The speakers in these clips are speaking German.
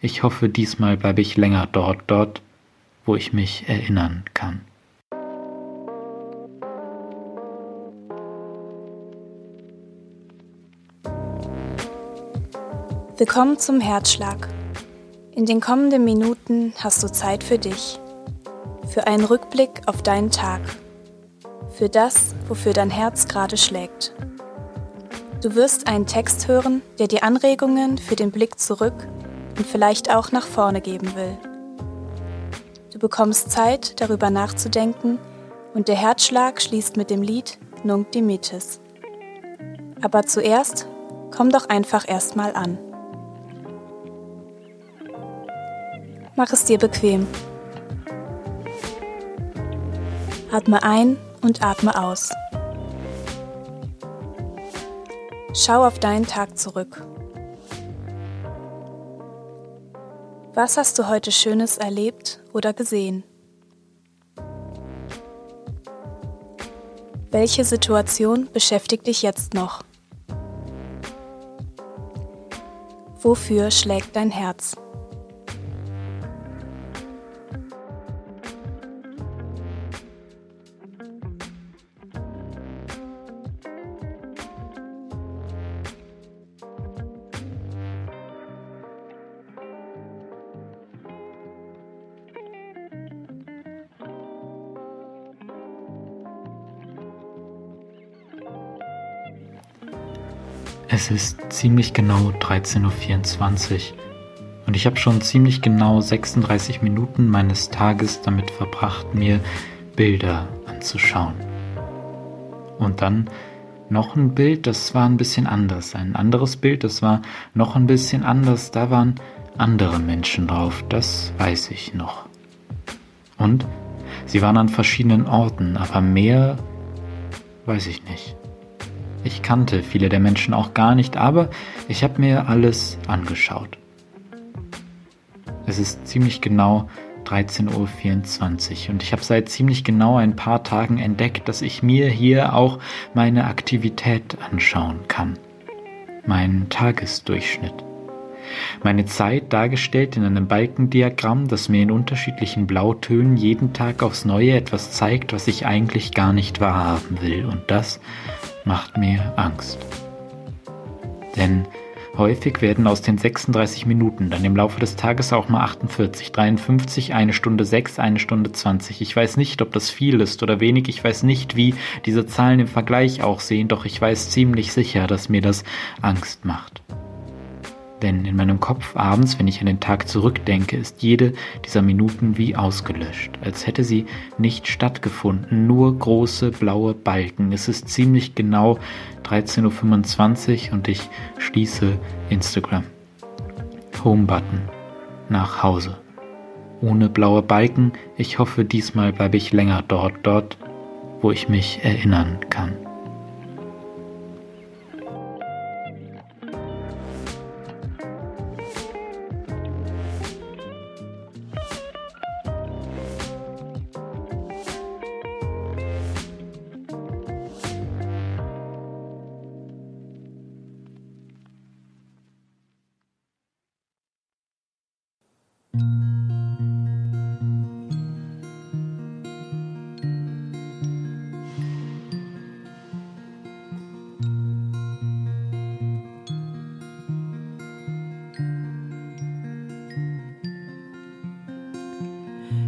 Ich hoffe, diesmal bleibe ich länger dort, dort, wo ich mich erinnern kann. Willkommen zum Herzschlag. In den kommenden Minuten hast du Zeit für dich, für einen Rückblick auf deinen Tag, für das, wofür dein Herz gerade schlägt. Du wirst einen Text hören, der dir Anregungen für den Blick zurück und vielleicht auch nach vorne geben will. Du bekommst Zeit, darüber nachzudenken und der Herzschlag schließt mit dem Lied Nunc Dimittis. Aber zuerst komm doch einfach erstmal an. Mach es dir bequem. Atme ein und atme aus. Schau auf deinen Tag zurück. Was hast du heute Schönes erlebt oder gesehen? Welche Situation beschäftigt dich jetzt noch? Wofür schlägt dein Herz? Es ist ziemlich genau 13.24 Uhr und ich habe schon ziemlich genau 36 Minuten meines Tages damit verbracht, mir Bilder anzuschauen. Und dann noch ein Bild, das war ein bisschen anders. Ein anderes Bild, das war noch ein bisschen anders. Da waren andere Menschen drauf, das weiß ich noch. Und sie waren an verschiedenen Orten, aber mehr weiß ich nicht. Ich kannte viele der Menschen auch gar nicht, aber ich habe mir alles angeschaut. Es ist ziemlich genau 13.24 Uhr und ich habe seit ziemlich genau ein paar Tagen entdeckt, dass ich mir hier auch meine Aktivität anschauen kann. Meinen Tagesdurchschnitt. Meine Zeit dargestellt in einem Balkendiagramm, das mir in unterschiedlichen Blautönen jeden Tag aufs Neue etwas zeigt, was ich eigentlich gar nicht wahrhaben will. Und das macht mir Angst. Denn häufig werden aus den 36 Minuten dann im Laufe des Tages auch mal 48, 53, eine Stunde 6, eine Stunde 20. Ich weiß nicht, ob das viel ist oder wenig. Ich weiß nicht, wie diese Zahlen im Vergleich auch sehen, doch ich weiß ziemlich sicher, dass mir das Angst macht. Denn in meinem Kopf abends, wenn ich an den Tag zurückdenke, ist jede dieser Minuten wie ausgelöscht, als hätte sie nicht stattgefunden, nur große blaue Balken. Es ist ziemlich genau 13.25 Uhr und ich schließe Instagram. Home-Button. Nach Hause. Ohne blaue Balken, ich hoffe, diesmal bleibe ich länger dort, dort, wo ich mich erinnern kann.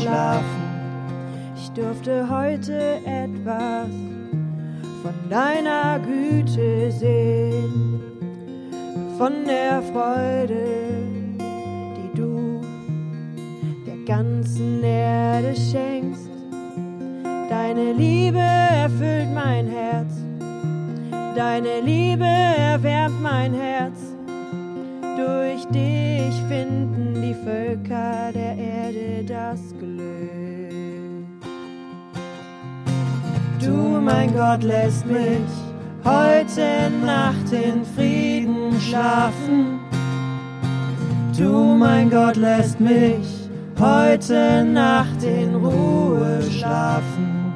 schlafen. Ich durfte heute etwas von deiner Güte sehen, von der Freude, die du der ganzen Erde schenkst. Deine Liebe erfüllt mein Herz, deine Liebe erwärmt mein Herz durch dich finden die Völker der Erde das Glück. Du, mein Gott, lässt mich heute Nacht in Frieden schlafen. Du, mein Gott, lässt mich heute Nacht in Ruhe schlafen.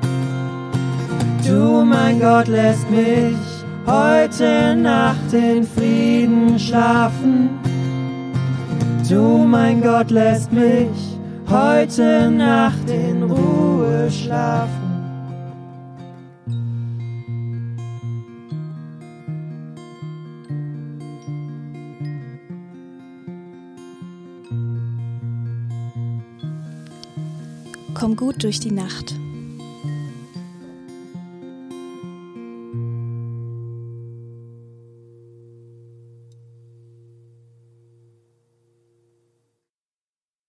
Du, mein Gott, lässt mich heute Nacht in Frieden schlafen. Du, mein Gott, lässt mich heute Nacht in Ruhe schlafen. Komm gut durch die Nacht.